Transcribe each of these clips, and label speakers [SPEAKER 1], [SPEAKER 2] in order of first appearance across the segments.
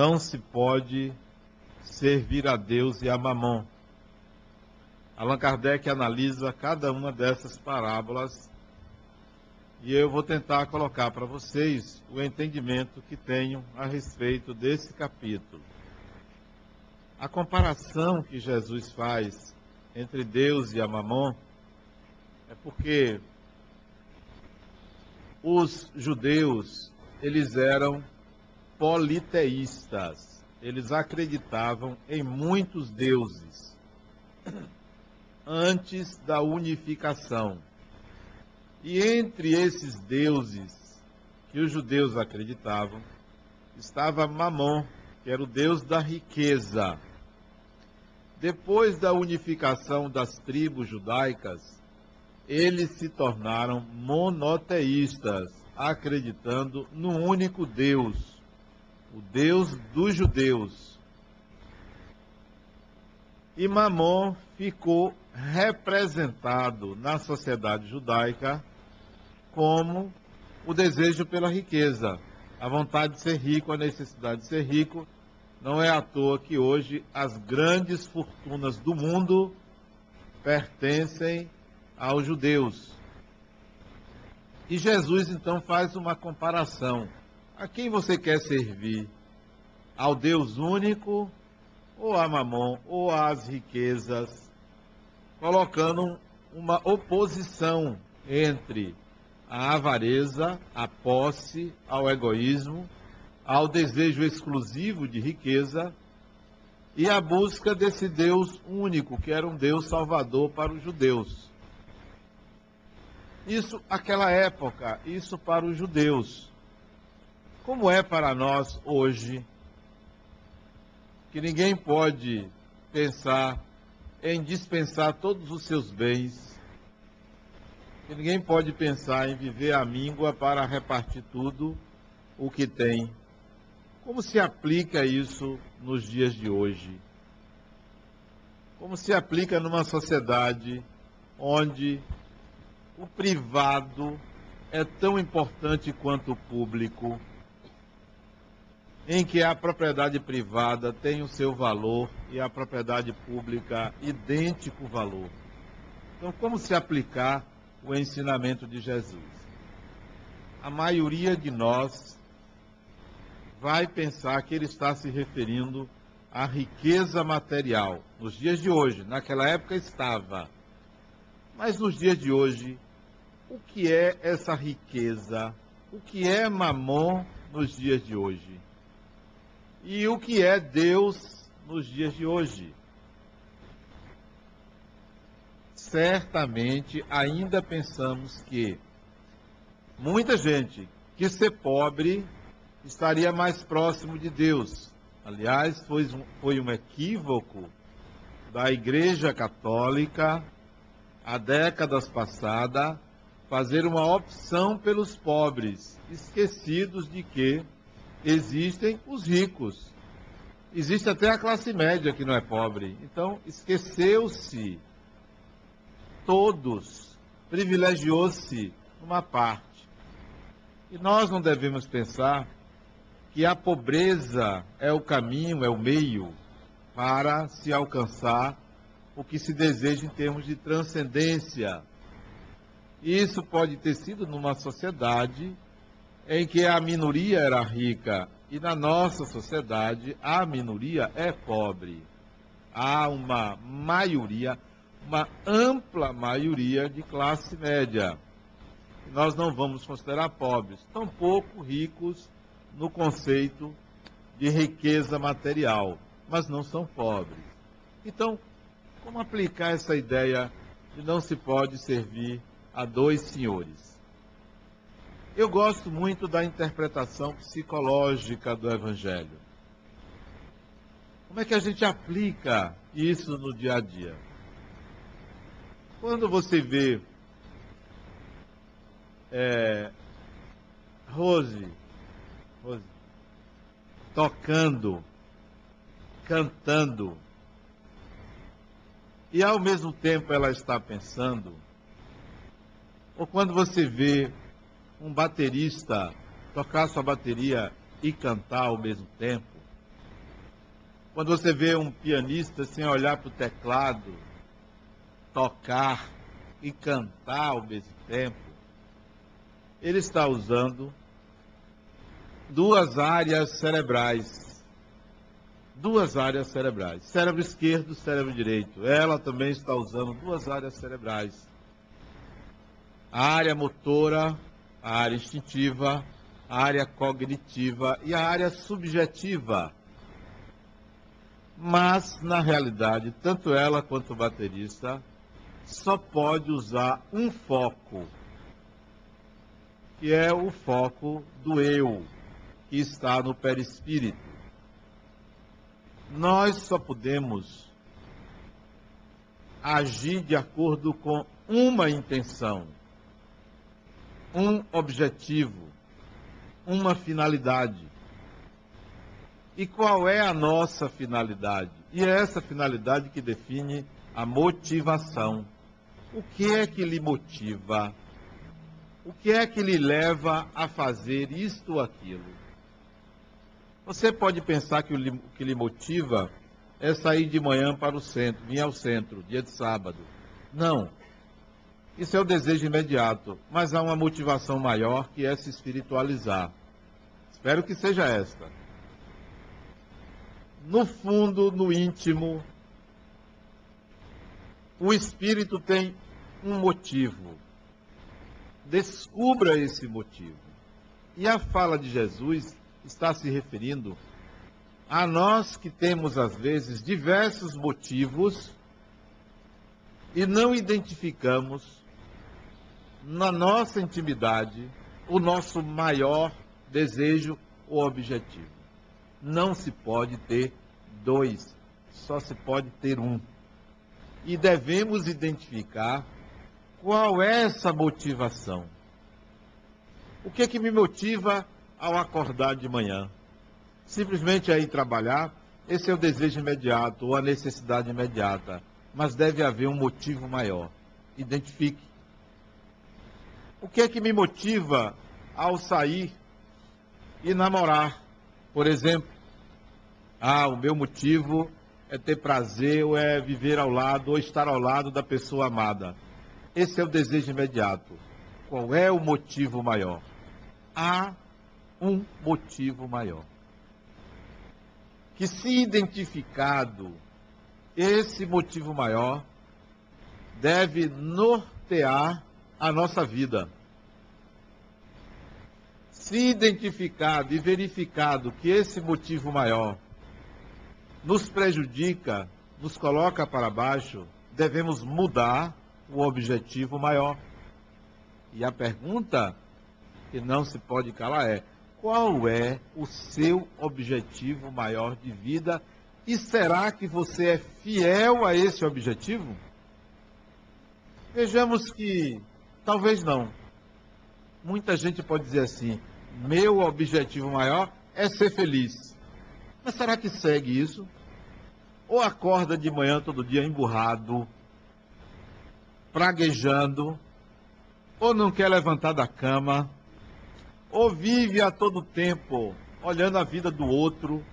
[SPEAKER 1] não se pode servir a Deus e a Mamon. Allan Kardec analisa cada uma dessas parábolas e eu vou tentar colocar para vocês o entendimento que tenho a respeito desse capítulo. A comparação que Jesus faz entre Deus e a Mamon é porque os judeus, eles eram politeístas. Eles acreditavam em muitos deuses antes da unificação. E entre esses deuses que os judeus acreditavam, estava Mamon, que era o deus da riqueza. Depois da unificação das tribos judaicas, eles se tornaram monoteístas, acreditando no único Deus, o Deus dos judeus. E Mamon ficou representado na sociedade judaica como o desejo pela riqueza, a vontade de ser rico, a necessidade de ser rico. Não é à toa que hoje as grandes fortunas do mundo pertencem aos judeus. E Jesus então faz uma comparação. A quem você quer servir? Ao Deus único, ou a Mamon, ou às riquezas, colocando uma oposição entre a avareza, a posse, ao egoísmo, ao desejo exclusivo de riqueza e a busca desse Deus único, que era um Deus salvador para os judeus. Isso, aquela época, isso para os judeus. Como é para nós hoje, que ninguém pode pensar em dispensar todos os seus bens, que ninguém pode pensar em viver à míngua para repartir tudo o que tem. Como se aplica isso nos dias de hoje? Como se aplica numa sociedade onde o privado é tão importante quanto o público, em que a propriedade privada tem o seu valor e a propriedade pública idêntico valor. Então, como se aplicar o ensinamento de Jesus? A maioria de nós vai pensar que ele está se referindo à riqueza material. Nos dias de hoje, naquela época estava. Mas nos dias de hoje, o que é essa riqueza? O que é mamon nos dias de hoje? E o que é Deus nos dias de hoje? Certamente ainda pensamos que muita gente que ser pobre estaria mais próximo de Deus. Aliás, foi um, foi um equívoco da Igreja Católica há décadas passadas fazer uma opção pelos pobres, esquecidos de que existem os ricos. Existe até a classe média que não é pobre. Então, esqueceu-se todos, privilegiou-se uma parte. E nós não devemos pensar que a pobreza é o caminho, é o meio para se alcançar o que se deseja em termos de transcendência isso pode ter sido numa sociedade em que a minoria era rica e na nossa sociedade a minoria é pobre. Há uma maioria, uma ampla maioria de classe média. Nós não vamos considerar pobres, tampouco ricos no conceito de riqueza material, mas não são pobres. Então, como aplicar essa ideia de não se pode servir a dois senhores. Eu gosto muito da interpretação psicológica do Evangelho. Como é que a gente aplica isso no dia a dia? Quando você vê é, Rose, Rose tocando, cantando, e ao mesmo tempo ela está pensando, ou quando você vê um baterista tocar sua bateria e cantar ao mesmo tempo, Quando você vê um pianista sem olhar para o teclado, tocar e cantar ao mesmo tempo, ele está usando duas áreas cerebrais. Duas áreas cerebrais. Cérebro esquerdo, cérebro direito. Ela também está usando duas áreas cerebrais. A área motora, a área instintiva, a área cognitiva e a área subjetiva. Mas, na realidade, tanto ela quanto o baterista só pode usar um foco, que é o foco do eu, que está no perispírito. Nós só podemos agir de acordo com uma intenção, um objetivo, uma finalidade. E qual é a nossa finalidade? E é essa finalidade que define a motivação. O que é que lhe motiva? O que é que lhe leva a fazer isto ou aquilo? Você pode pensar que o que lhe motiva é sair de manhã para o centro, vir ao centro, dia de sábado. Não. Isso é o desejo imediato, mas há uma motivação maior que é se espiritualizar. Espero que seja esta. No fundo, no íntimo, o espírito tem um motivo. Descubra esse motivo. E a fala de Jesus está se referindo a nós que temos, às vezes, diversos motivos e não identificamos na nossa intimidade o nosso maior desejo ou objetivo. Não se pode ter dois, só se pode ter um. E devemos identificar qual é essa motivação. O que é que me motiva ao acordar de manhã. Simplesmente a ir trabalhar, esse é o desejo imediato ou a necessidade imediata. Mas deve haver um motivo maior. Identifique. O que é que me motiva ao sair e namorar? Por exemplo, ah, o meu motivo é ter prazer ou é viver ao lado ou estar ao lado da pessoa amada. Esse é o desejo imediato. Qual é o motivo maior? Há um motivo maior. Que se identificado esse motivo maior, deve nortear a nossa vida. Se identificado e verificado que esse motivo maior nos prejudica, nos coloca para baixo, devemos mudar o objetivo maior. E a pergunta que não se pode calar é: qual é o seu objetivo maior de vida e será que você é fiel a esse objetivo? Vejamos que talvez não. Muita gente pode dizer assim: meu objetivo maior é ser feliz. Mas será que segue isso? Ou acorda de manhã todo dia emburrado, praguejando, ou não quer levantar da cama, ou vive a todo tempo olhando a vida do outro,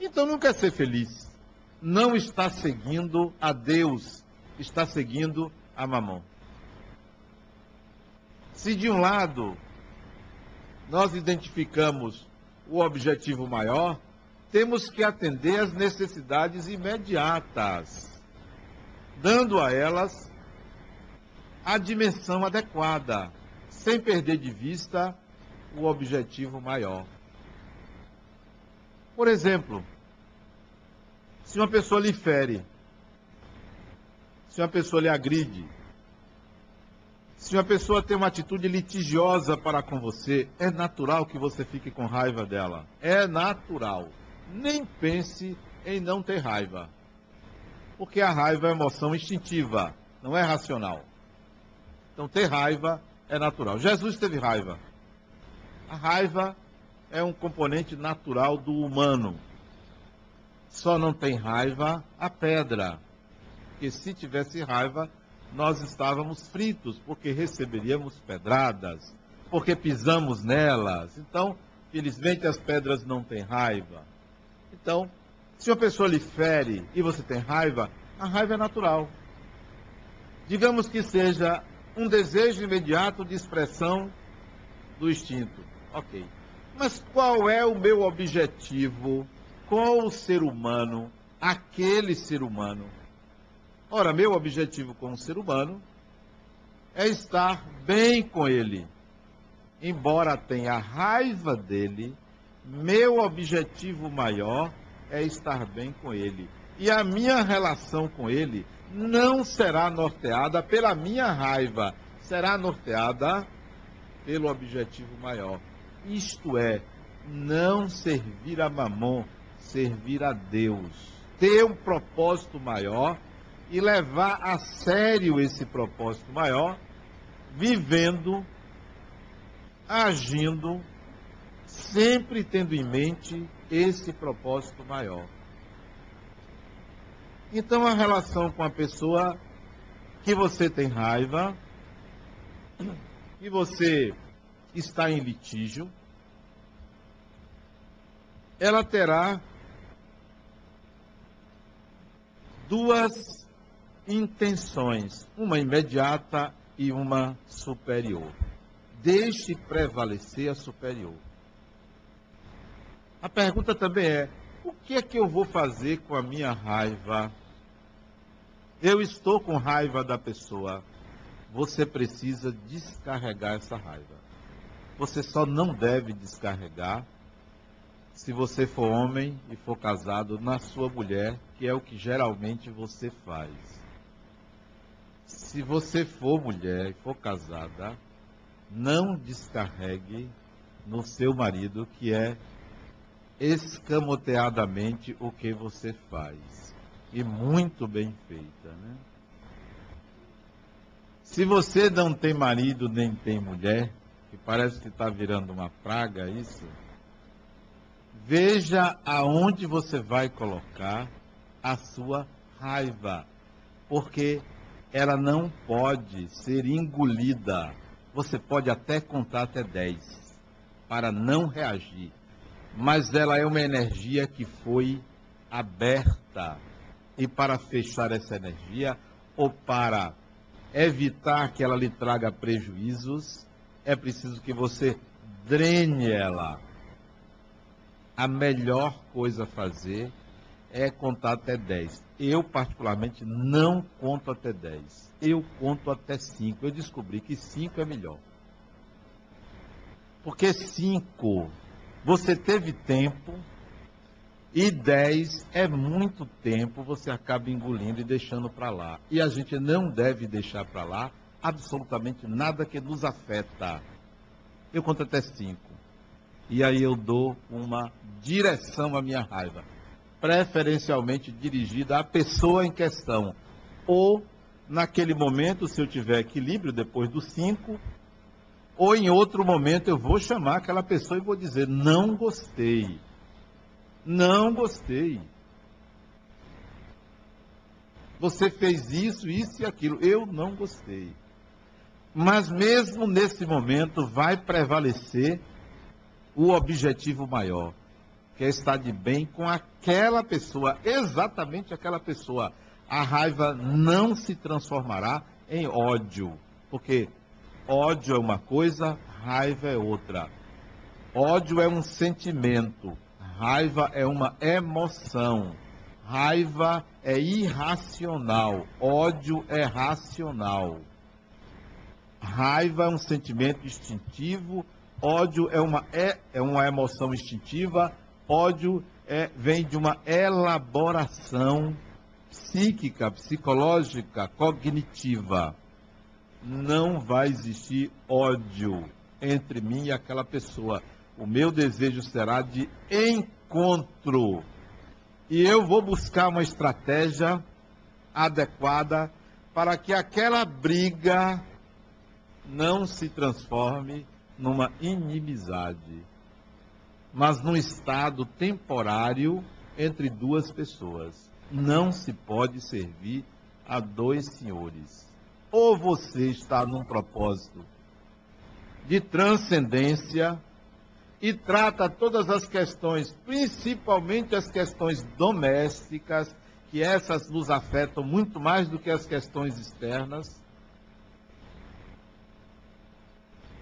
[SPEAKER 1] então não quer ser feliz. Não está seguindo a Deus, está seguindo a mamão. Se de um lado nós identificamos o objetivo maior, temos que atender às necessidades imediatas, dando a elas a dimensão adequada sem perder de vista o objetivo maior. Por exemplo, se uma pessoa lhe fere, se uma pessoa lhe agride, se uma pessoa tem uma atitude litigiosa para com você, é natural que você fique com raiva dela. É natural. Nem pense em não ter raiva. Porque a raiva é emoção instintiva, não é racional. Então, ter raiva é natural. Jesus teve raiva. A raiva é um componente natural do humano. Só não tem raiva a pedra. Porque se tivesse raiva, nós estávamos fritos, porque receberíamos pedradas, porque pisamos nelas. Então, felizmente as pedras não têm raiva. Então, Se uma pessoa lhe fere e você tem raiva, a raiva é natural. Digamos que seja um desejo imediato de expressão do instinto. Ok. Mas qual é o meu objetivo com o ser humano, aquele ser humano? Ora, meu objetivo com o ser humano é estar bem com ele. Embora tenha raiva dele, meu objetivo maior é estar bem com ele. E a minha relação com ele não será norteada pela minha raiva, será norteada pelo objetivo maior. Isto é, não servir a mamon, servir a Deus. Ter um propósito maior e levar a sério esse propósito maior, vivendo, agindo, sempre tendo em mente esse propósito maior. Então, a relação com a pessoa que você tem raiva, que você está em litígio, ela terá duas intenções, uma imediata e uma superior. Deixe prevalecer a superior. A pergunta também é: o que é que eu vou fazer com a minha raiva? Eu estou com raiva da pessoa. Você precisa descarregar essa raiva. Você só não deve descarregar se você for homem e for casado na sua mulher, que é o que geralmente você faz. Se você for mulher e for casada, não descarregue no seu marido, que é escamoteadamente o que você faz e muito bem feita, né? Se você não tem marido nem tem mulher, que parece que está virando uma praga isso, veja aonde você vai colocar a sua raiva, porque ela não pode ser engolida. Você pode até contar até 10 para não reagir, mas ela é uma energia que foi aberta e para fechar essa energia ou para evitar que ela lhe traga prejuízos, é preciso que você drene ela. A melhor coisa a fazer é contar até 10. Eu, particularmente, não conto até 10. Eu conto até 5. Eu descobri que 5 é melhor. Porque 5, você teve tempo e 10 é muito tempo, você acaba engolindo e deixando para lá. E a gente não deve deixar para lá absolutamente nada que nos afeta. Eu conto até 5. E aí eu dou uma direção à minha raiva, preferencialmente dirigida à pessoa em questão. Ou, naquele momento, se eu tiver equilíbrio depois do 5, ou em outro momento eu vou chamar aquela pessoa e vou dizer: não gostei não gostei. Você fez isso, isso e aquilo. Eu não gostei. Mas mesmo nesse momento vai prevalecer o objetivo maior, que é estar de bem com aquela pessoa, exatamente aquela pessoa. A raiva não se transformará em ódio, porque ódio é uma coisa, raiva é outra. Ódio é um sentimento, Raiva é uma emoção. Raiva é irracional. Ódio é racional. Raiva é um sentimento instintivo. Ódio é uma, é, é uma emoção instintiva. Ódio é, vem de uma elaboração psíquica, psicológica, cognitiva. Não vai existir ódio entre mim e aquela pessoa o meu desejo será de encontro. E eu vou buscar uma estratégia adequada para que aquela briga não se transforme numa inimizade, mas num estado temporário entre duas pessoas. Não se pode servir a dois senhores. Ou você está num propósito de transcendência e trata todas as questões, principalmente as questões domésticas, que essas nos afetam muito mais do que as questões externas,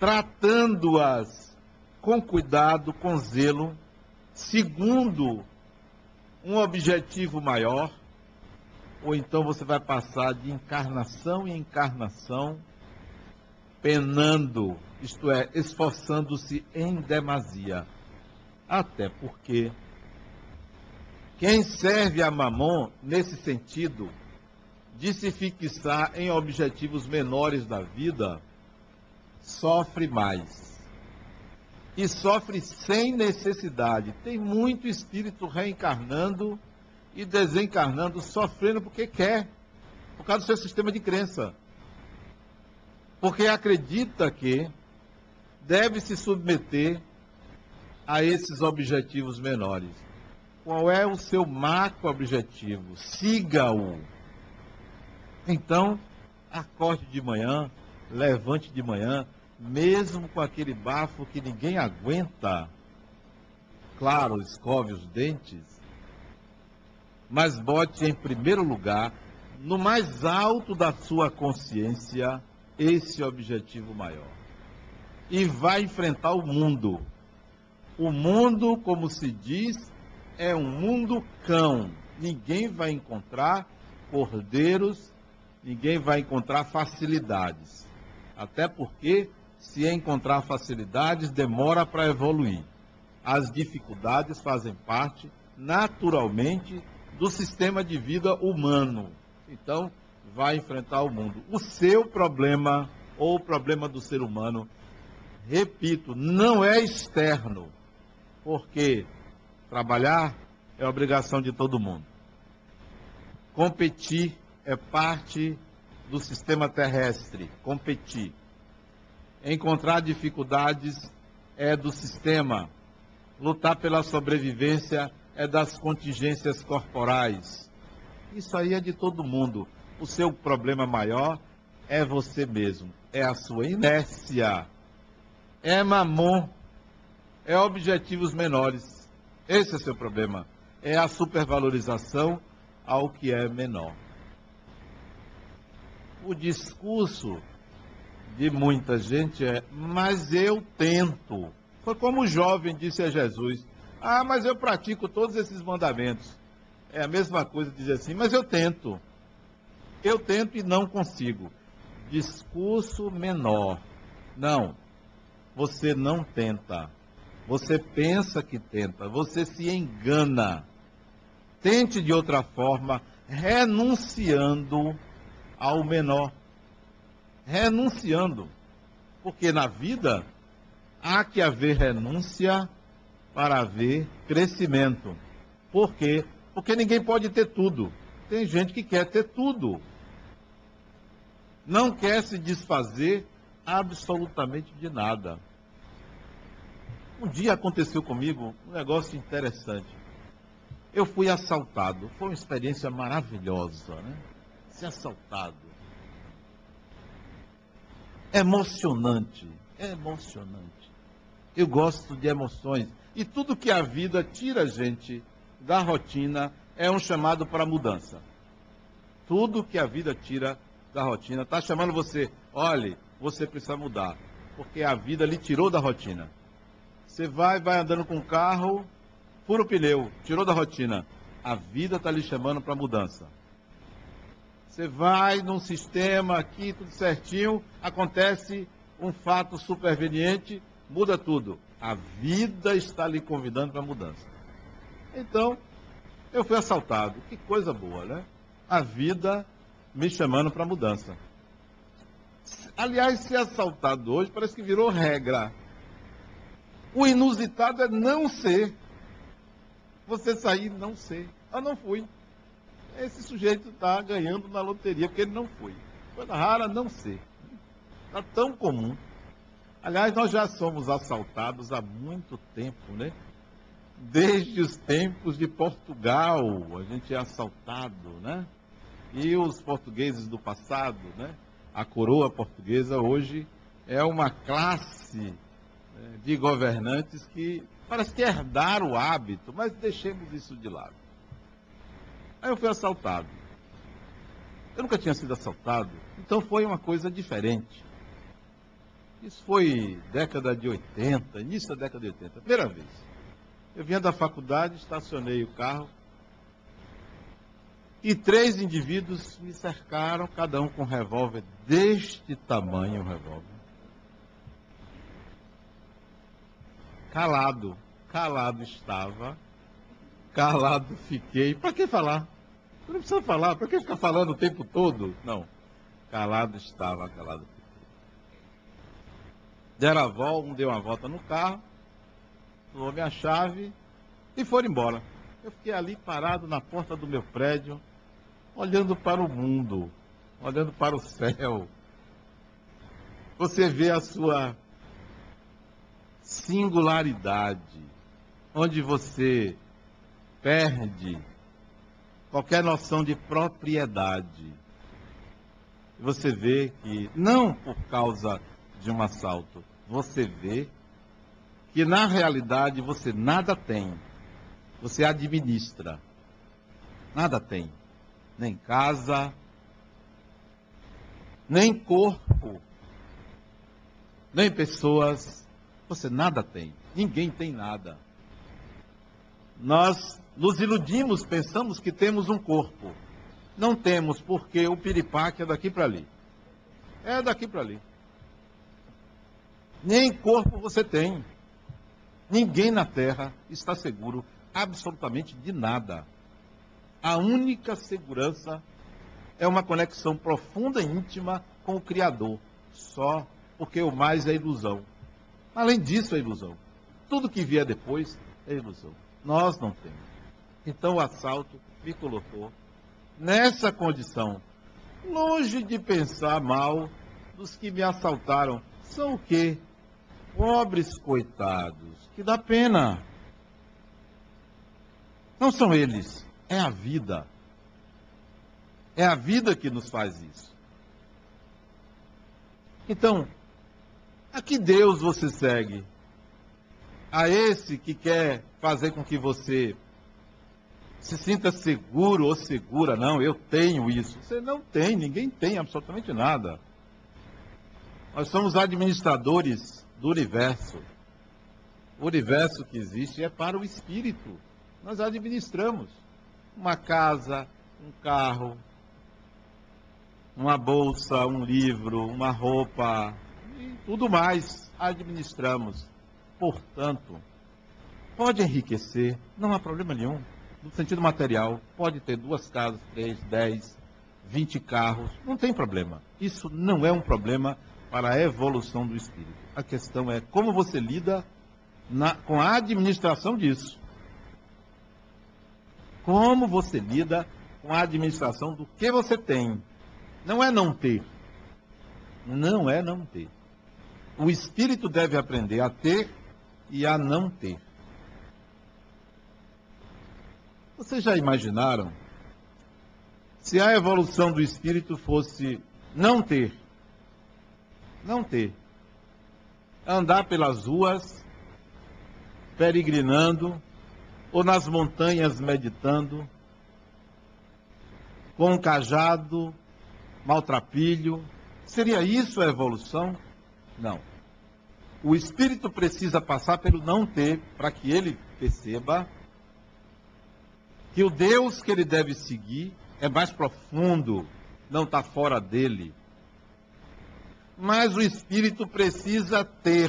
[SPEAKER 1] tratando-as com cuidado, com zelo, segundo um objetivo maior, ou então você vai passar de encarnação em encarnação, penando, isto é, esforçando-se em demasia. Até porque quem serve a Mamon, nesse sentido, de se fixar em objetivos menores da vida, sofre mais. E sofre sem necessidade. Tem muito espírito reencarnando e desencarnando, sofrendo porque quer, por causa do seu sistema de crença. Porque acredita que deve se submeter a esses objetivos menores. Qual é o seu macro objetivo? Siga-o. Então, acorde de manhã, levante de manhã, mesmo com aquele bafo que ninguém aguenta. Claro, escove os dentes, mas bote em primeiro lugar, no mais alto da sua consciência, esse objetivo maior. E vai enfrentar o mundo. O mundo, como se diz, é um mundo cão. Ninguém vai encontrar cordeiros, ninguém vai encontrar facilidades. Até porque, se encontrar facilidades, demora para evoluir. As dificuldades fazem parte, naturalmente, do sistema de vida humano. Então, vai enfrentar o mundo. O seu problema, ou o problema do ser humano, repito, não é externo, porque trabalhar é obrigação de todo mundo. Competir é parte do sistema terrestre, competir. Encontrar dificuldades é do sistema. Lutar pela sobrevivência é das contingências corporais. Isso aí é de todo mundo. O seu problema maior é você mesmo, é a sua inércia, é mamon, é objetivos menores. Esse é o seu problema. É a supervalorização ao que é menor o discurso de muita gente é: mas eu tento. Foi como o jovem disse a Jesus: ah, mas eu pratico todos esses mandamentos. É a mesma coisa dizer assim: mas eu tento. Eu tento e não consigo. Discurso menor. Não. Você não tenta. Você pensa que tenta. Você se engana. Tente de outra forma, renunciando ao menor, renunciando. Porque na vida há que haver renúncia para haver crescimento. Por quê? Porque ninguém pode ter tudo. Tem gente que quer ter tudo. Não quer se desfazer absolutamente de nada. Um dia aconteceu comigo um negócio interessante. Eu fui assaltado. Foi uma experiência maravilhosa, né? ser assaltado. Emocionante, é emocionante. Eu gosto de emoções. E tudo que a vida tira a gente da rotina é um chamado para mudança. Tudo que a vida tira da rotina está chamando você. Olhe, você precisa mudar. Porque a vida lhe tirou da rotina. Você vai, vai andando com o carro, fura o pneu, tirou da rotina. A vida está lhe chamando para mudança. Você vai num sistema aqui, tudo certinho, acontece um fato superveniente, muda tudo. A vida está lhe convidando para mudança. Então, eu fui assaltado. Que coisa boa, né? A vida me chamando para mudança. Aliás, ser assaltado hoje parece que virou regra. O inusitado é não ser. Você sair não ser. Eu não fui esse sujeito está ganhando na loteria, porque ele não foi. Coisa rara não ser. Está tão comum. Aliás, nós já somos assaltados há muito tempo, né? Desde os tempos de Portugal, a gente é assaltado, né? E os portugueses do passado, né? A coroa portuguesa hoje é uma classe né, de governantes que parece que herdaram o hábito, mas deixemos isso de lado. Aí eu fui assaltado. Eu nunca tinha sido assaltado, então foi uma coisa diferente. Isso foi década de 80, início da década de 80, primeira vez. Eu vinha da faculdade, estacionei o carro e três indivíduos me cercaram, cada um com um revólver deste tamanho, um revólver. Calado, calado estava, calado fiquei. Para que falar? Não precisa falar, para que ficar falando o tempo todo? Não. Calado estava, calado. Deram a volta, um deu uma volta no carro, tomou minha chave e foram embora. Eu fiquei ali parado na porta do meu prédio, olhando para o mundo, olhando para o céu. Você vê a sua singularidade, onde você perde qualquer noção de propriedade. Você vê que, não por causa de um assalto, você vê que na realidade você nada tem. Você administra. Nada tem. Nem casa, nem corpo, nem pessoas. Você nada tem. Ninguém tem nada. Nós nos iludimos, pensamos que temos um corpo. Não temos, porque o piripaque é daqui para ali. É daqui para ali. Nem corpo você tem. Ninguém na Terra está seguro absolutamente de nada. A única segurança é uma conexão profunda e íntima com o Criador. Só porque o mais é ilusão. Além disso, é ilusão. Tudo que vier depois é ilusão. Nós não temos. Então o assalto me colocou nessa condição. Longe de pensar mal dos que me assaltaram. São o quê? Pobres coitados, que dá pena. Não são eles, é a vida. É a vida que nos faz isso. Então, a que Deus você segue? A esse que quer fazer com que você se sinta seguro ou segura, não, eu tenho isso. Você não tem, ninguém tem absolutamente nada. Nós somos administradores do universo. O universo que existe é para o espírito. Nós administramos uma casa, um carro, uma bolsa, um livro, uma roupa e tudo mais administramos. Portanto, pode enriquecer, não há problema nenhum. No sentido material, pode ter duas casas, três, dez, vinte carros, não tem problema. Isso não é um problema para a evolução do espírito. A questão é como você lida na, com a administração disso. Como você lida com a administração do que você tem. Não é não ter. Não é não ter. O espírito deve aprender a ter e a não ter. Vocês já imaginaram se a evolução do espírito fosse não ter? não ter. Andar pelas ruas, peregrinando, ou nas montanhas meditando, com um cajado, maltrapilho. Seria isso a evolução? Não. O espírito precisa passar pelo não ter para que ele perceba que o Deus que ele deve seguir é mais profundo, não está fora dele mas o espírito precisa ter.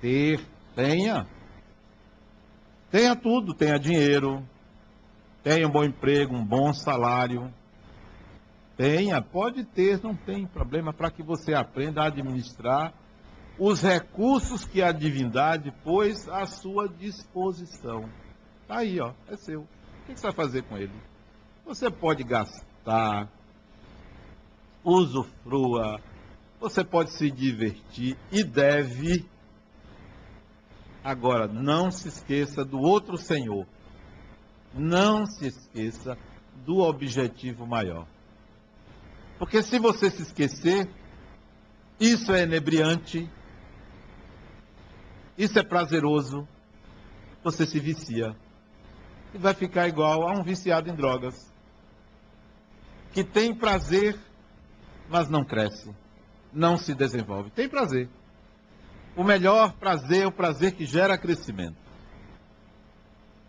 [SPEAKER 1] Ter, tenha. Tenha tudo, tenha dinheiro, tenha um bom emprego, um bom salário. Tenha, pode ter, não tem problema, para que você aprenda a administrar os recursos que a divindade pôs à sua disposição. Está aí, ó, é seu. O que você vai fazer com ele? Você pode gastar, usufrua, você pode se divertir e deve. Agora, não se esqueça do outro Senhor. Não se esqueça do objetivo maior. Porque se você se esquecer, isso é enebriante, isso é prazeroso, você se vicia. E vai ficar igual a um viciado em drogas. Que tem prazer, mas não cresce, não se desenvolve. Tem prazer. O melhor prazer é o prazer que gera crescimento.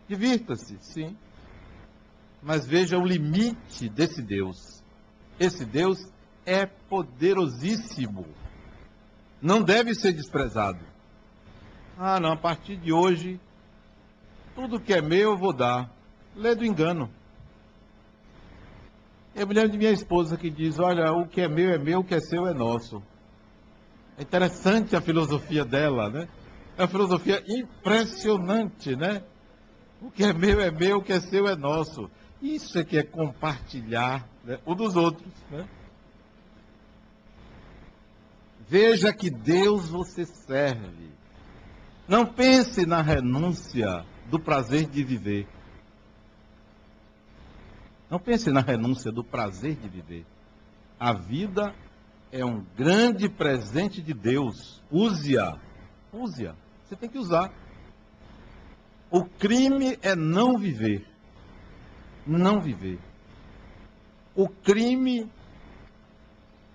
[SPEAKER 1] Divirta-se, sim. Mas veja o limite desse Deus. Esse Deus é poderosíssimo. Não deve ser desprezado. Ah, não, a partir de hoje, tudo que é meu eu vou dar. Lê do engano. É a mulher de minha esposa que diz: Olha, o que é meu é meu, o que é seu é nosso. É interessante a filosofia dela, né? É uma filosofia impressionante, né? O que é meu é meu, o que é seu é nosso. Isso é que é compartilhar né? dos outros, né? Veja que Deus você serve. Não pense na renúncia do prazer de viver. Não pense na renúncia do prazer de viver. A vida é um grande presente de Deus. Use-a. Use-a. Você tem que usar. O crime é não viver. Não viver. O crime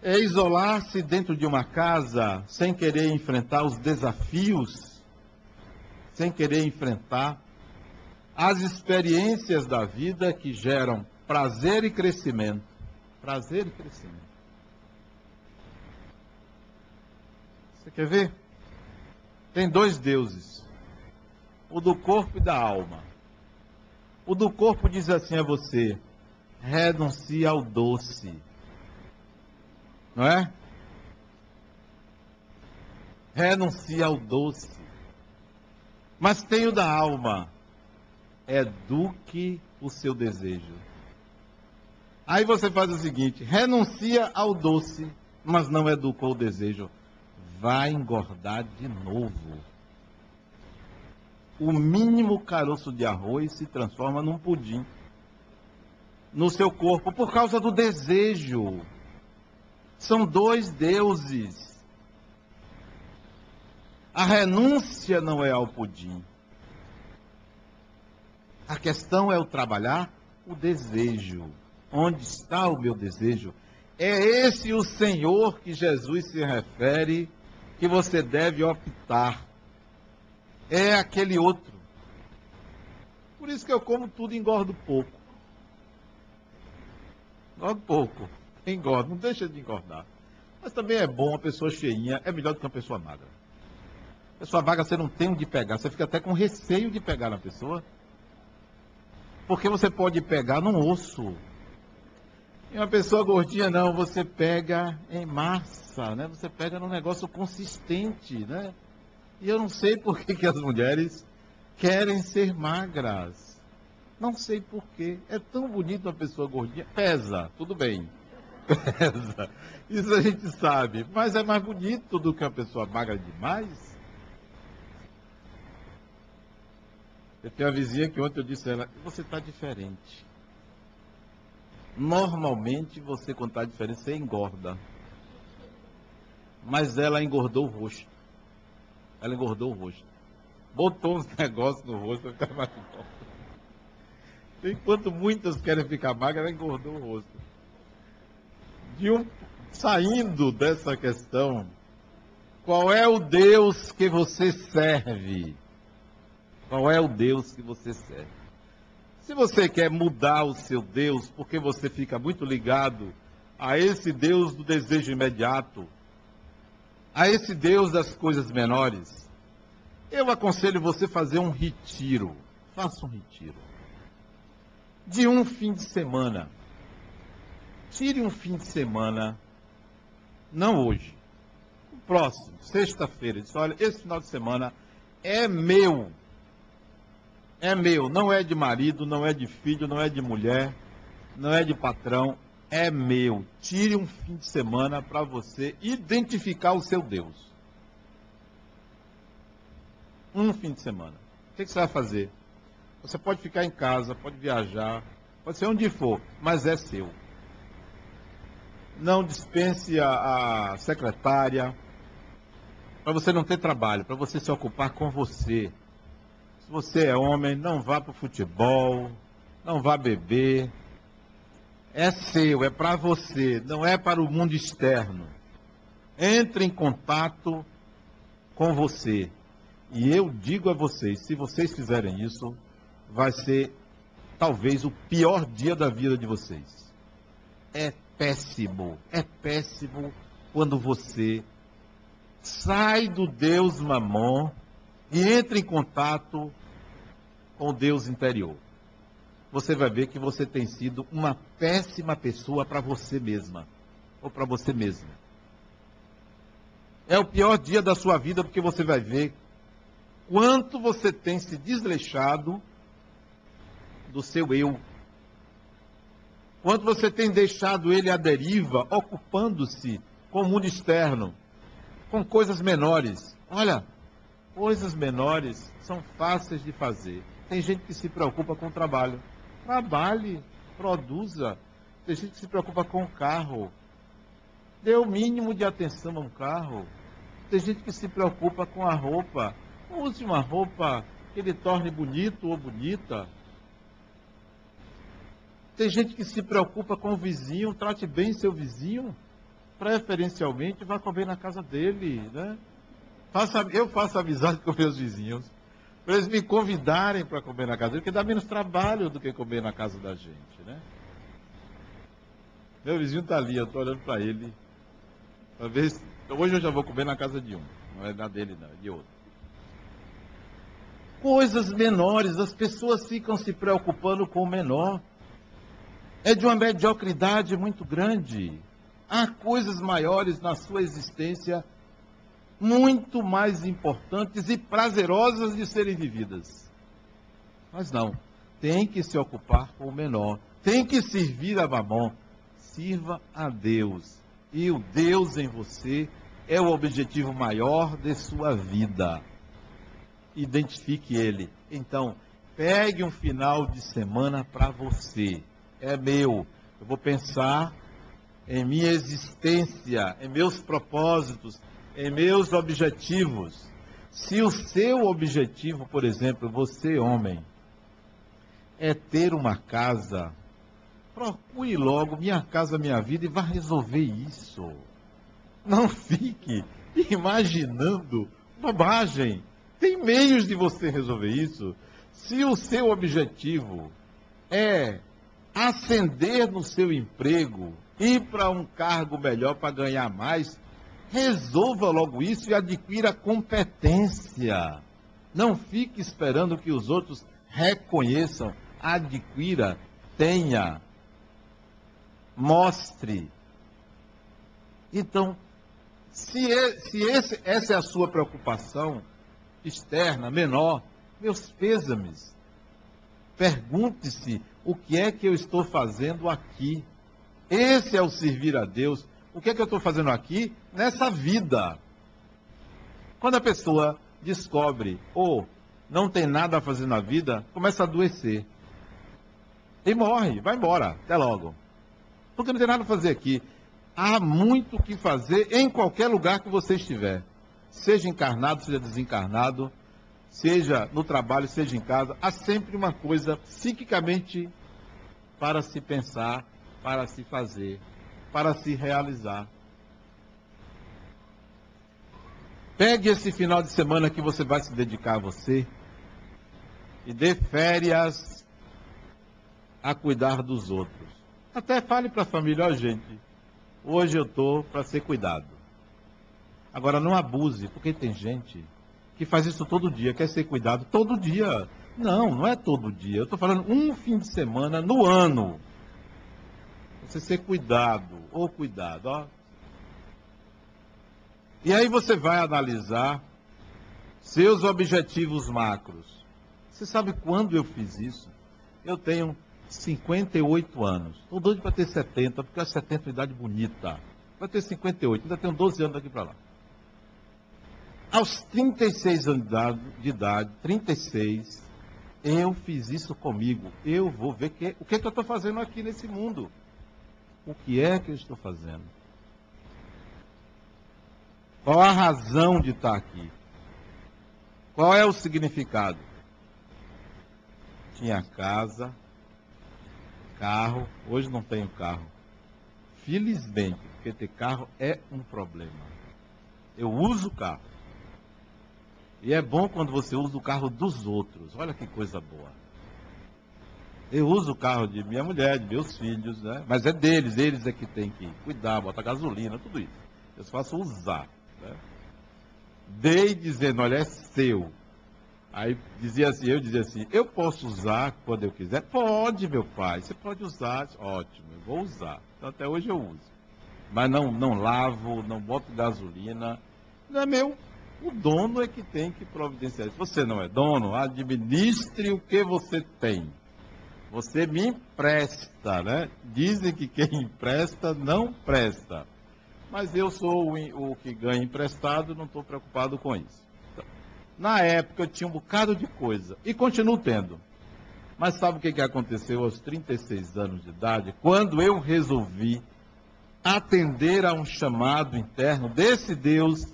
[SPEAKER 1] é isolar-se dentro de uma casa sem querer enfrentar os desafios, sem querer enfrentar as experiências da vida que geram prazer e crescimento. Prazer e crescimento. Você quer ver? Tem dois deuses: o do corpo e da alma. O do corpo diz assim a você: renuncie ao doce não é? Renuncia ao doce. Mas tem o da alma. Eduque o seu desejo. Aí você faz o seguinte: renuncia ao doce, mas não educa o desejo. Vai engordar de novo. O mínimo caroço de arroz se transforma num pudim no seu corpo por causa do desejo. São dois deuses. A renúncia não é ao pudim. A questão é o trabalhar o desejo. Onde está o meu desejo? É esse o Senhor que Jesus se refere que você deve optar. É aquele outro. Por isso que eu como tudo e engordo pouco. Engordo pouco engorda, não deixa de engordar. Mas também é bom, uma pessoa cheinha é melhor do que uma pessoa magra. Pessoa magra você não tem onde pegar, você fica até com receio de pegar na pessoa. Porque você pode pegar num osso. E uma pessoa gordinha não, você pega em massa, né? Você pega num negócio consistente, né? E eu não sei por que, que as mulheres querem ser magras. Não sei por quê. É tão bonito uma pessoa gordinha. Pesa, tudo bem pesa. Isso a gente sabe. Mas é mais bonito do que uma pessoa magra demais. Eu tenho uma vizinha que ontem eu disse a ela, você está diferente. Normalmente você quando está diferente, você engorda. Mas ela engordou o rosto. Ela engordou o rosto. Botou uns negócios no rosto para ficar mais gorda. Enquanto muitas querem ficar magras, ela engordou o rosto de um, saindo dessa questão, qual é o Deus que você serve? Qual é o Deus que você serve? Se você quer mudar o seu Deus, porque você fica muito ligado a esse Deus do desejo imediato, a esse Deus das coisas menores, eu aconselho você fazer um retiro. Faça um retiro. De um fim de semana. Tire um fim de semana, não hoje, o próximo, sexta-feira. Diz: olha, esse final de semana é meu. É meu, não é de marido, não é de filho, não é de mulher, não é de patrão, é meu. Tire um fim de semana para você identificar o seu Deus. Um fim de semana. O que você vai fazer? Você pode ficar em casa, pode viajar, pode ser onde for, mas é seu não dispense a, a secretária, para você não ter trabalho, para você se ocupar com você. Se você é homem, não vá para o futebol, não vá beber. É seu, é para você, não é para o mundo externo. Entre em contato com você. E eu digo a vocês, se vocês fizerem isso, vai ser talvez o pior dia da vida de vocês. É péssimo, é péssimo quando você sai do Deus Mamon e entra em contato com Deus interior. Você vai ver que você tem sido uma péssima pessoa para você mesma ou para você mesmo. É o pior dia da sua vida porque você vai ver quanto você tem se desleixado do seu eu. Quanto você tem deixado ele à deriva, ocupando-se com o mundo externo, com coisas menores. Olha, coisas menores são fáceis de fazer. Tem gente que se preocupa com o trabalho. Trabalhe, produza. Tem gente que se preocupa com o carro. Dê o mínimo de atenção a um carro. Tem gente que se preocupa com a roupa. Use uma roupa que ele torne bonito ou bonita. Tem gente que se preocupa com o vizinho, trate bem seu vizinho preferencialmente, vá comer na casa dele, né? Eu faço amizade com meus vizinhos, para eles me convidarem para comer na casa dele, porque dá menos trabalho do que comer na casa da gente, né? Meu vizinho está ali, eu estou olhando para ele. Talvez, hoje eu já vou comer na casa de um, não é na dele não, é de outro. Coisas menores, as pessoas ficam se preocupando com o menor. É de uma mediocridade muito grande. Há coisas maiores na sua existência, muito mais importantes e prazerosas de serem vividas. Mas não, tem que se ocupar com o menor, tem que servir a Mamon. Sirva a Deus. E o Deus em você é o objetivo maior de sua vida. Identifique ele. Então, pegue um final de semana para você. É meu. Eu vou pensar em minha existência, em meus propósitos, em meus objetivos. Se o seu objetivo, por exemplo, você homem, é ter uma casa, procure logo minha casa, minha vida e vá resolver isso. Não fique imaginando bobagem. Tem meios de você resolver isso. Se o seu objetivo é ascender no seu emprego, ir para um cargo melhor para ganhar mais, resolva logo isso e adquira competência. Não fique esperando que os outros reconheçam, adquira, tenha, mostre. Então, se, se esse, essa é a sua preocupação externa, menor, meus pêsames. Pergunte-se o que é que eu estou fazendo aqui. Esse é o servir a Deus. O que é que eu estou fazendo aqui nessa vida? Quando a pessoa descobre ou não tem nada a fazer na vida, começa a adoecer. E morre, vai embora, até logo. Porque não tem nada a fazer aqui. Há muito o que fazer em qualquer lugar que você estiver. Seja encarnado, seja desencarnado, seja no trabalho, seja em casa. Há sempre uma coisa psiquicamente para se pensar para se fazer, para se realizar. Pegue esse final de semana que você vai se dedicar a você e dê férias a cuidar dos outros. Até fale para a família, ó oh, gente, hoje eu estou para ser cuidado. Agora não abuse, porque tem gente que faz isso todo dia, quer ser cuidado todo dia. Não, não é todo dia. Eu estou falando um fim de semana no ano. Você ser cuidado, ou cuidado, ó. E aí você vai analisar seus objetivos macros. Você sabe quando eu fiz isso? Eu tenho 58 anos. Estou doido para ter 70, porque a 70 é uma idade bonita. Vai ter 58, ainda tenho 12 anos daqui para lá. Aos 36 anos de idade, 36, eu fiz isso comigo. Eu vou ver que, o que, é que eu estou fazendo aqui nesse mundo. O que é que eu estou fazendo? Qual a razão de estar aqui? Qual é o significado? Tinha casa, carro, hoje não tenho carro. Felizmente, porque ter carro é um problema. Eu uso carro. E é bom quando você usa o carro dos outros. Olha que coisa boa. Eu uso o carro de minha mulher, de meus filhos, né? Mas é deles, eles é que tem que cuidar, botar gasolina, tudo isso. Eu só faço usar. Né? Dei dizendo, olha, é seu. Aí dizia assim, eu dizia assim, eu posso usar quando eu quiser? Pode, meu pai, você pode usar. Ótimo, eu vou usar. Então até hoje eu uso. Mas não, não lavo, não boto gasolina. Não é meu. O dono é que tem que providenciar. Se você não é dono, administre o que você tem. Você me empresta, né? Dizem que quem empresta não presta. Mas eu sou o, o que ganha emprestado, não estou preocupado com isso. Na época eu tinha um bocado de coisa e continuo tendo. Mas sabe o que, que aconteceu aos 36 anos de idade? Quando eu resolvi atender a um chamado interno desse Deus,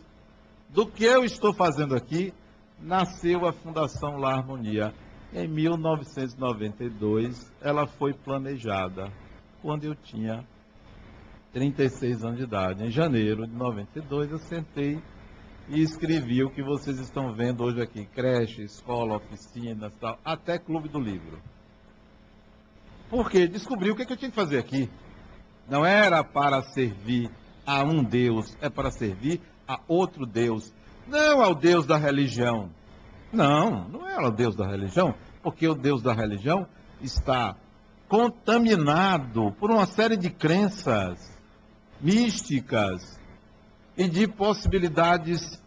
[SPEAKER 1] do que eu estou fazendo aqui, nasceu a Fundação La Harmonia. Em 1992, ela foi planejada quando eu tinha 36 anos de idade. Em janeiro de 92, eu sentei e escrevi o que vocês estão vendo hoje aqui: creche, escola, oficinas, tal, até Clube do Livro. Porque descobri o que, eu tinha que fazer aqui. Não era para servir a um Deus, é para servir a outro Deus. Não ao Deus da religião, não, não era o Deus da religião, porque o Deus da religião está contaminado por uma série de crenças místicas e de possibilidades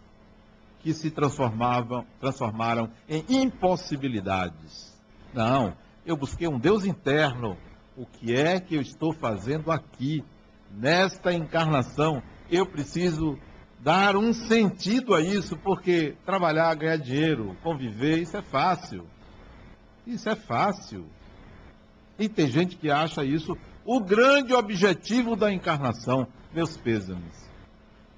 [SPEAKER 1] que se transformavam, transformaram em impossibilidades. Não, eu busquei um Deus interno. O que é que eu estou fazendo aqui, nesta encarnação? Eu preciso dar um sentido a isso, porque trabalhar, ganhar dinheiro, conviver, isso é fácil. Isso é fácil. E tem gente que acha isso o grande objetivo da encarnação. Meus pêsames.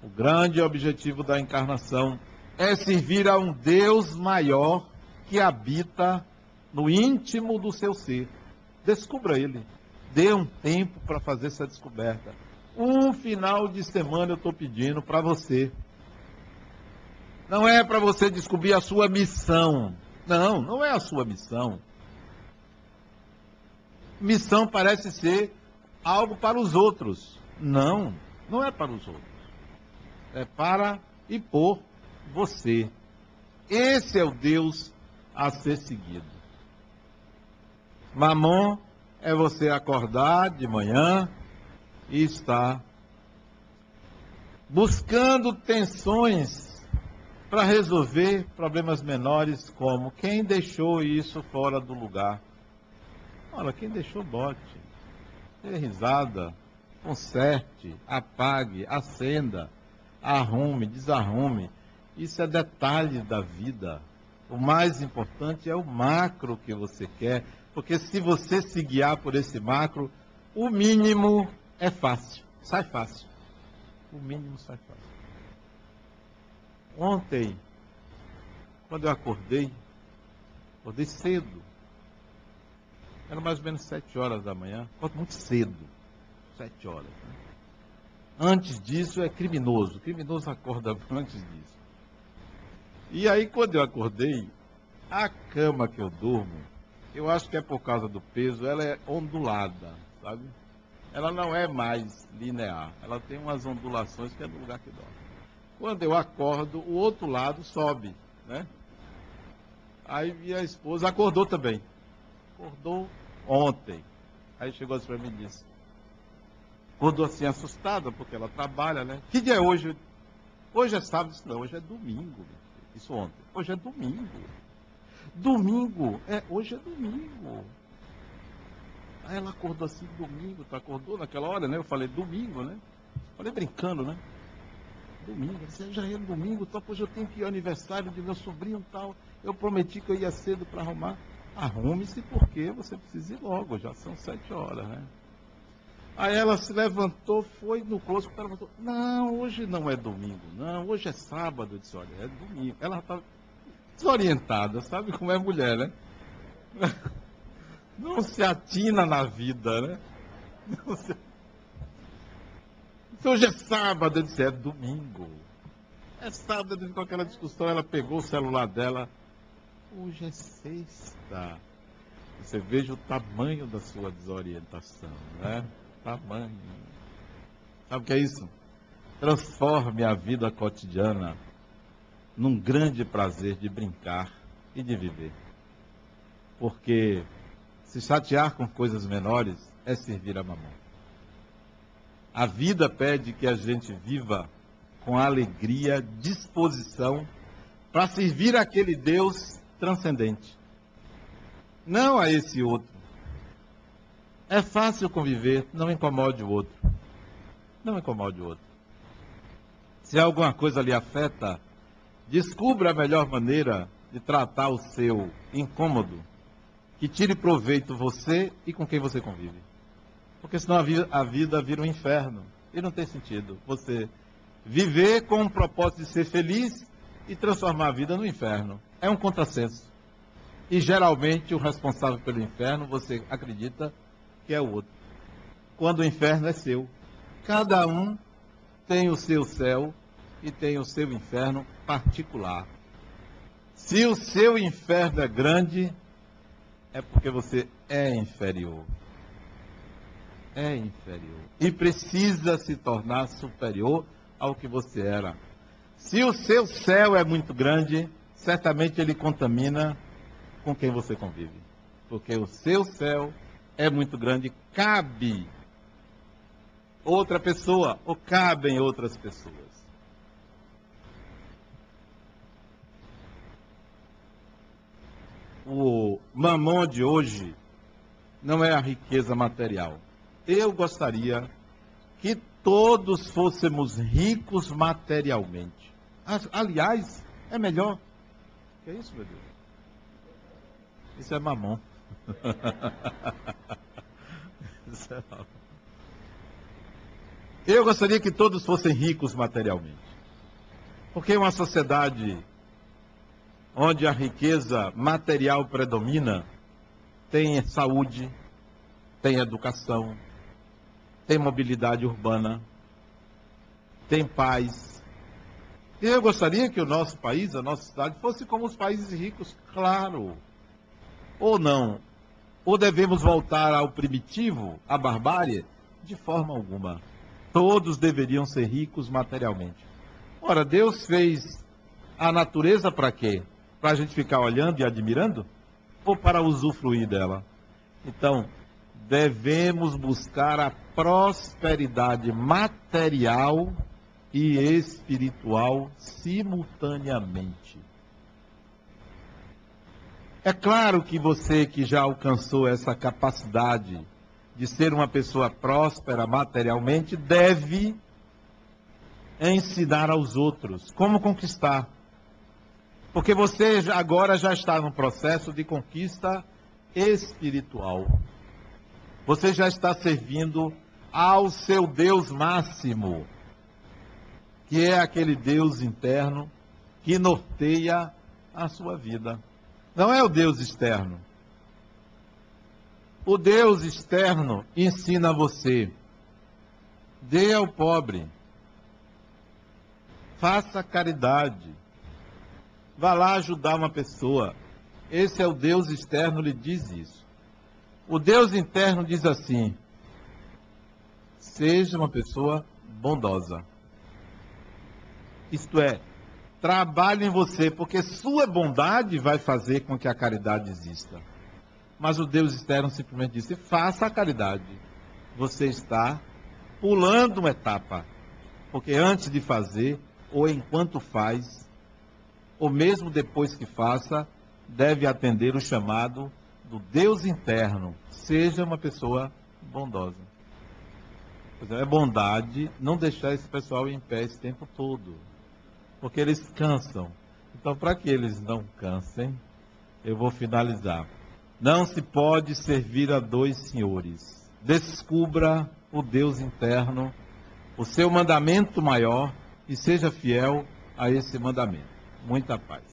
[SPEAKER 1] O grande objetivo da encarnação é servir a um Deus maior que habita no íntimo do seu ser. Descubra ele. Dê um tempo para fazer essa descoberta. Um final de semana eu estou pedindo para você. Não é para você descobrir a sua missão. Não, não é a sua missão. Missão parece ser algo para os outros. Não, não é para os outros. É para e por você. Esse é o Deus a ser seguido. Mamon é você acordar de manhã, e está buscando tensões para resolver problemas menores, como quem deixou isso fora do lugar. Olha, quem deixou bote, dê risada, conserte, apague, acenda, arrume, desarrume. Isso é detalhe da vida. O mais importante é o macro que você quer, porque se você se guiar por esse macro, o mínimo é fácil, sai fácil. O mínimo sai fácil. Ontem, quando eu acordei, acordei cedo. Era mais ou menos sete horas da manhã. Muito cedo. Sete horas. Né? Antes disso é criminoso. O criminoso acorda antes disso. E aí, quando eu acordei, a cama que eu durmo, eu acho que é por causa do peso, ela é ondulada, sabe? ela não é mais linear. Ela tem umas ondulações que é no lugar que dorme. Quando eu acordo, o outro lado sobe, né? Aí minha esposa acordou também. Acordou ontem. Aí chegou assim para mim e disse. Acordou assim assustada, porque ela trabalha, né? Que dia é hoje? Hoje é sábado, disse, não, hoje é domingo. Isso ontem. Hoje é domingo. Domingo, é, hoje é domingo. Aí ela acordou assim, domingo, tá? Acordou naquela hora, né? Eu falei, domingo, né? Falei brincando, né? Domingo, você já é domingo, então, pois eu tenho que ir ao aniversário de meu sobrinho e tal. Eu prometi que eu ia cedo para arrumar. Arrume-se porque você precisa ir logo, já são sete horas, né? Aí ela se levantou, foi no close, ela falou, não, hoje não é domingo, não, hoje é sábado. Eu disse, olha, é domingo. Ela estava desorientada, sabe como é mulher, né? Não se atina na vida, né? Não se... Hoje é sábado, eu disse, é domingo. É sábado, com aquela discussão, ela pegou o celular dela. Hoje é sexta. Você veja o tamanho da sua desorientação, né? Tamanho. Sabe o que é isso? Transforme a vida cotidiana num grande prazer de brincar e de viver. Porque se chatear com coisas menores é servir a mamão. A vida pede que a gente viva com alegria, disposição para servir aquele Deus transcendente. Não a esse outro. É fácil conviver, não incomode o outro. Não incomode o outro. Se alguma coisa lhe afeta, descubra a melhor maneira de tratar o seu incômodo, que tire proveito você e com quem você convive. Porque senão a vida, a vida vira um inferno. E não tem sentido você viver com o propósito de ser feliz e transformar a vida no inferno. É um contrassenso. E geralmente o responsável pelo inferno, você acredita que é o outro. Quando o inferno é seu. Cada um tem o seu céu e tem o seu inferno particular. Se o seu inferno é grande, é porque você é inferior. É inferior. E precisa se tornar superior ao que você era. Se o seu céu é muito grande, certamente ele contamina com quem você convive. Porque o seu céu é muito grande, cabe outra pessoa ou cabem outras pessoas. O mamão de hoje não é a riqueza material. Eu gostaria que todos fôssemos ricos materialmente. Aliás, é melhor. Que é isso, meu Deus? Isso é mamão. isso é mamão. Eu gostaria que todos fossem ricos materialmente. Porque uma sociedade onde a riqueza material predomina, tem saúde, tem educação, tem mobilidade urbana, tem paz. Eu gostaria que o nosso país, a nossa cidade, fosse como os países ricos, claro. Ou não. Ou devemos voltar ao primitivo, à barbárie? De forma alguma. Todos deveriam ser ricos materialmente. Ora, Deus fez a natureza para quê? Para a gente ficar olhando e admirando? Ou para usufruir dela? Então, devemos buscar a prosperidade material e espiritual simultaneamente. É claro que você que já alcançou essa capacidade de ser uma pessoa próspera materialmente deve ensinar aos outros como conquistar. Porque você agora já está no processo de conquista espiritual. Você já está servindo ao seu Deus máximo, que é aquele Deus interno que norteia a sua vida. Não é o Deus externo. O Deus externo ensina você: dê ao pobre, faça caridade, vá lá ajudar uma pessoa. Esse é o Deus externo, lhe diz isso. O Deus interno diz assim: seja uma pessoa bondosa. Isto é, trabalhe em você, porque sua bondade vai fazer com que a caridade exista. Mas o Deus externo simplesmente disse: faça a caridade. Você está pulando uma etapa. Porque antes de fazer, ou enquanto faz, ou mesmo depois que faça, deve atender o chamado do Deus interno, seja uma pessoa bondosa. É bondade não deixar esse pessoal em pé esse tempo todo, porque eles cansam. Então, para que eles não cansem, eu vou finalizar. Não se pode servir a dois senhores. Descubra o Deus interno, o seu mandamento maior e seja fiel a esse mandamento. Muita paz.